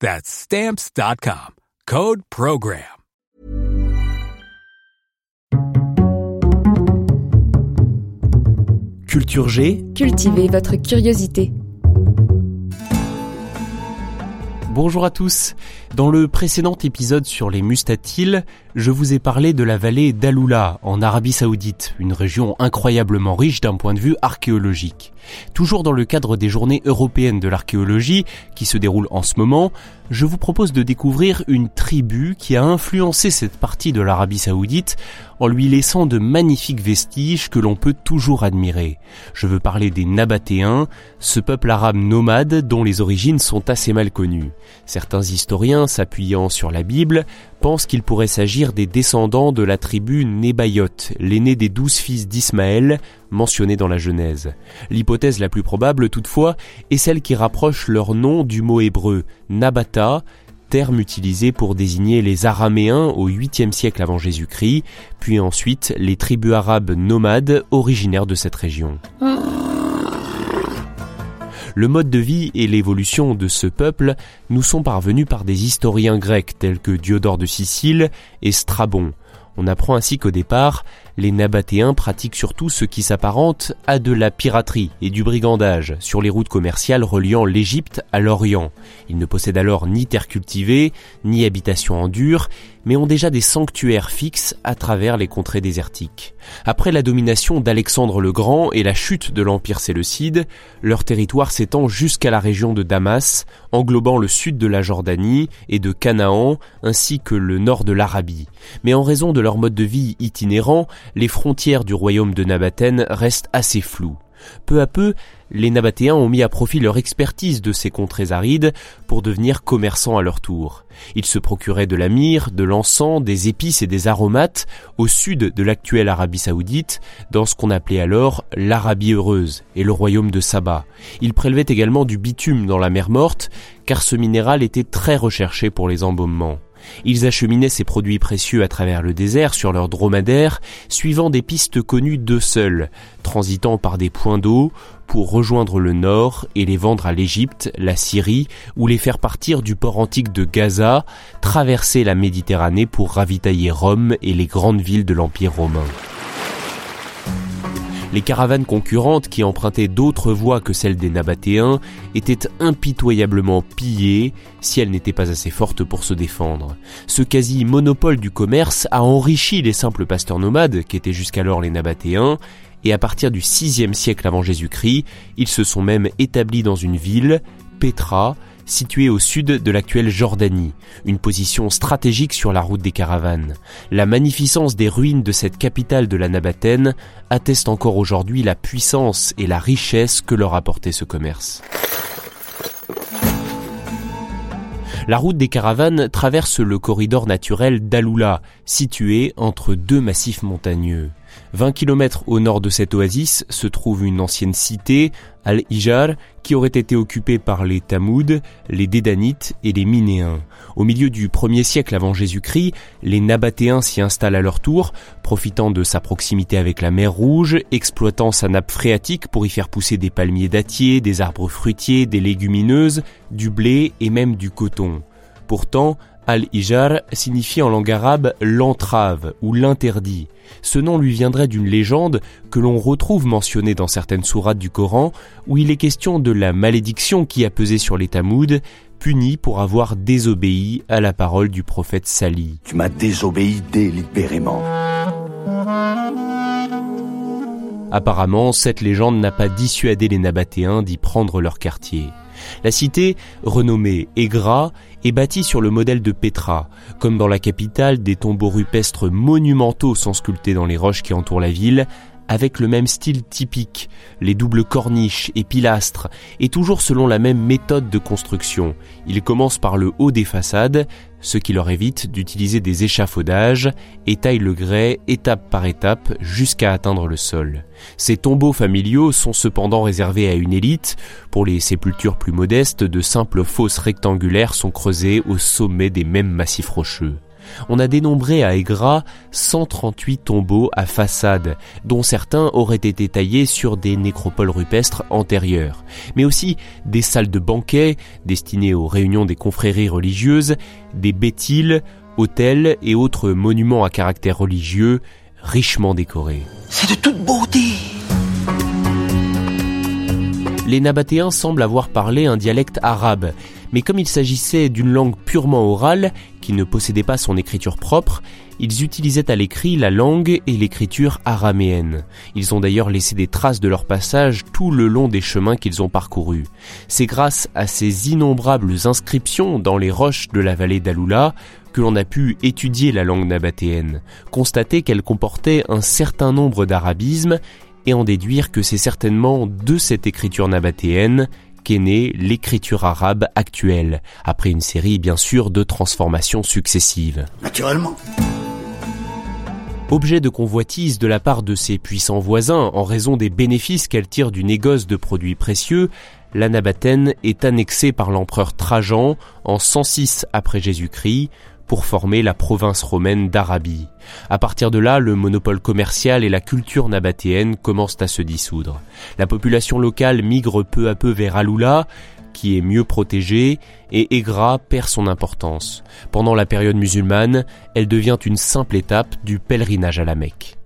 That's Stamps.com. Code PROGRAM. Culture G. Cultivez votre curiosité. Bonjour à tous. Dans le précédent épisode sur les mustatiles, je vous ai parlé de la vallée d'Aloula en Arabie Saoudite, une région incroyablement riche d'un point de vue archéologique. Toujours dans le cadre des journées européennes de l'archéologie qui se déroulent en ce moment, je vous propose de découvrir une tribu qui a influencé cette partie de l'Arabie Saoudite en lui laissant de magnifiques vestiges que l'on peut toujours admirer. Je veux parler des Nabatéens, ce peuple arabe nomade dont les origines sont assez mal connues. Certains historiens, s'appuyant sur la Bible, pensent qu'il pourrait s'agir des descendants de la tribu Nébayot, l'aîné des douze fils d'Ismaël, mentionné dans la Genèse. L'hypothèse la plus probable, toutefois, est celle qui rapproche leur nom du mot hébreu Nabata, terme utilisé pour désigner les Araméens au 8e siècle avant Jésus-Christ, puis ensuite les tribus arabes nomades originaires de cette région. Le mode de vie et l'évolution de ce peuple nous sont parvenus par des historiens grecs tels que Diodore de Sicile et Strabon. On apprend ainsi qu'au départ, les Nabatéens pratiquent surtout ce qui s'apparente à de la piraterie et du brigandage sur les routes commerciales reliant l'Égypte à l'Orient. Ils ne possèdent alors ni terre cultivée, ni habitation en dur, mais ont déjà des sanctuaires fixes à travers les contrées désertiques. Après la domination d'Alexandre le Grand et la chute de l'Empire séleucide, leur territoire s'étend jusqu'à la région de Damas, englobant le sud de la Jordanie et de Canaan, ainsi que le nord de l'Arabie. Mais en raison de mode de vie itinérant, les frontières du royaume de Nabaten restent assez floues. Peu à peu, les Nabatéens ont mis à profit leur expertise de ces contrées arides pour devenir commerçants à leur tour. Ils se procuraient de la myrrhe, de l'encens, des épices et des aromates au sud de l'actuelle Arabie saoudite, dans ce qu'on appelait alors l'Arabie heureuse et le royaume de Saba. Ils prélevaient également du bitume dans la mer morte, car ce minéral était très recherché pour les embaumements. Ils acheminaient ces produits précieux à travers le désert sur leurs dromadaires, suivant des pistes connues d'eux seuls, transitant par des points d'eau pour rejoindre le nord et les vendre à l'Égypte, la Syrie, ou les faire partir du port antique de Gaza, traverser la Méditerranée pour ravitailler Rome et les grandes villes de l'Empire romain. Les caravanes concurrentes qui empruntaient d'autres voies que celles des Nabatéens étaient impitoyablement pillées si elles n'étaient pas assez fortes pour se défendre. Ce quasi-monopole du commerce a enrichi les simples pasteurs nomades qui étaient jusqu'alors les Nabatéens et à partir du VIe siècle avant Jésus-Christ, ils se sont même établis dans une ville, Petra, située au sud de l'actuelle Jordanie, une position stratégique sur la route des caravanes. La magnificence des ruines de cette capitale de la Nabathène atteste encore aujourd'hui la puissance et la richesse que leur apportait ce commerce. La route des caravanes traverse le corridor naturel d'Aloula, situé entre deux massifs montagneux. 20 km au nord de cette oasis se trouve une ancienne cité, Al-Ijar, qui aurait été occupée par les Tamouds, les Dédanites et les Minéens. Au milieu du 1er siècle avant Jésus-Christ, les Nabatéens s'y installent à leur tour, profitant de sa proximité avec la mer Rouge, exploitant sa nappe phréatique pour y faire pousser des palmiers dattiers, des arbres fruitiers, des légumineuses, du blé et même du coton. Pourtant, Al-Ijar signifie en langue arabe l'entrave ou l'interdit. Ce nom lui viendrait d'une légende que l'on retrouve mentionnée dans certaines sourates du Coran où il est question de la malédiction qui a pesé sur les Tamouds, puni pour avoir désobéi à la parole du prophète Sali. Tu m'as désobéi délibérément. Apparemment, cette légende n'a pas dissuadé les Nabatéens d'y prendre leur quartier. La cité, renommée Egra, est bâtie sur le modèle de Petra. Comme dans la capitale, des tombeaux rupestres monumentaux sont sculptés dans les roches qui entourent la ville, avec le même style typique, les doubles corniches et pilastres, et toujours selon la même méthode de construction. Ils commencent par le haut des façades, ce qui leur évite d'utiliser des échafaudages, et taillent le grès étape par étape jusqu'à atteindre le sol. Ces tombeaux familiaux sont cependant réservés à une élite. Pour les sépultures plus modestes, de simples fosses rectangulaires sont creusées au sommet des mêmes massifs rocheux on a dénombré à Aigra 138 tombeaux à façade, dont certains auraient été taillés sur des nécropoles rupestres antérieures, mais aussi des salles de banquet destinées aux réunions des confréries religieuses, des bétiles, hôtels et autres monuments à caractère religieux richement décorés. C'est de toute beauté les Nabatéens semblent avoir parlé un dialecte arabe, mais comme il s'agissait d'une langue purement orale, qui ne possédait pas son écriture propre, ils utilisaient à l'écrit la langue et l'écriture araméenne. Ils ont d'ailleurs laissé des traces de leur passage tout le long des chemins qu'ils ont parcourus. C'est grâce à ces innombrables inscriptions dans les roches de la vallée d'Aloula que l'on a pu étudier la langue nabatéenne, constater qu'elle comportait un certain nombre d'arabismes et en déduire que c'est certainement de cette écriture nabatéenne qu'est née l'écriture arabe actuelle, après une série bien sûr de transformations successives. Naturellement. Objet de convoitise de la part de ses puissants voisins en raison des bénéfices qu'elle tire du négoce de produits précieux, la Nabatéenne est annexée par l'empereur Trajan en 106 après Jésus-Christ pour former la province romaine d'Arabie. À partir de là, le monopole commercial et la culture nabatéenne commencent à se dissoudre. La population locale migre peu à peu vers Aloula, qui est mieux protégée, et Egra perd son importance. Pendant la période musulmane, elle devient une simple étape du pèlerinage à la Mecque.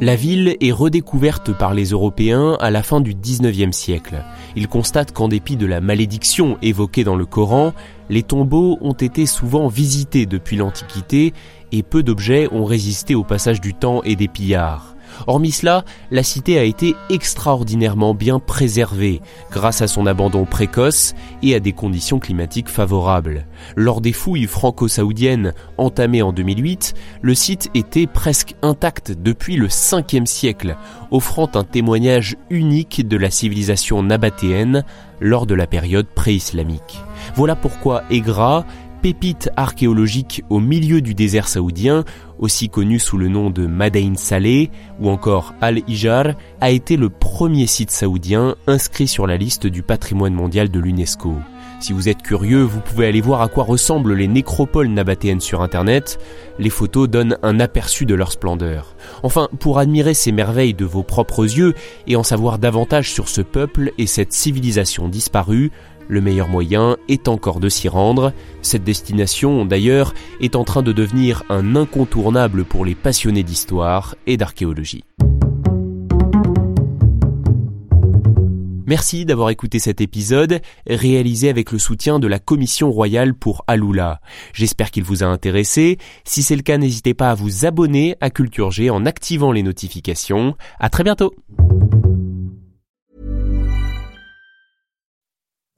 La ville est redécouverte par les Européens à la fin du XIXe siècle. Ils constatent qu'en dépit de la malédiction évoquée dans le Coran, les tombeaux ont été souvent visités depuis l'Antiquité et peu d'objets ont résisté au passage du temps et des pillards. Hormis cela, la cité a été extraordinairement bien préservée grâce à son abandon précoce et à des conditions climatiques favorables. Lors des fouilles franco-saoudiennes entamées en 2008, le site était presque intact depuis le 5e siècle, offrant un témoignage unique de la civilisation nabatéenne lors de la période pré-islamique. Voilà pourquoi Egra pépite archéologique au milieu du désert saoudien, aussi connu sous le nom de Madain Saleh ou encore Al-Ijar, a été le premier site saoudien inscrit sur la liste du patrimoine mondial de l'UNESCO. Si vous êtes curieux, vous pouvez aller voir à quoi ressemblent les nécropoles nabatéennes sur internet. Les photos donnent un aperçu de leur splendeur. Enfin, pour admirer ces merveilles de vos propres yeux et en savoir davantage sur ce peuple et cette civilisation disparue, le meilleur moyen est encore de s'y rendre. Cette destination, d'ailleurs, est en train de devenir un incontournable pour les passionnés d'histoire et d'archéologie. Merci d'avoir écouté cet épisode, réalisé avec le soutien de la Commission royale pour Aloula. J'espère qu'il vous a intéressé. Si c'est le cas, n'hésitez pas à vous abonner à Culture G en activant les notifications. À très bientôt!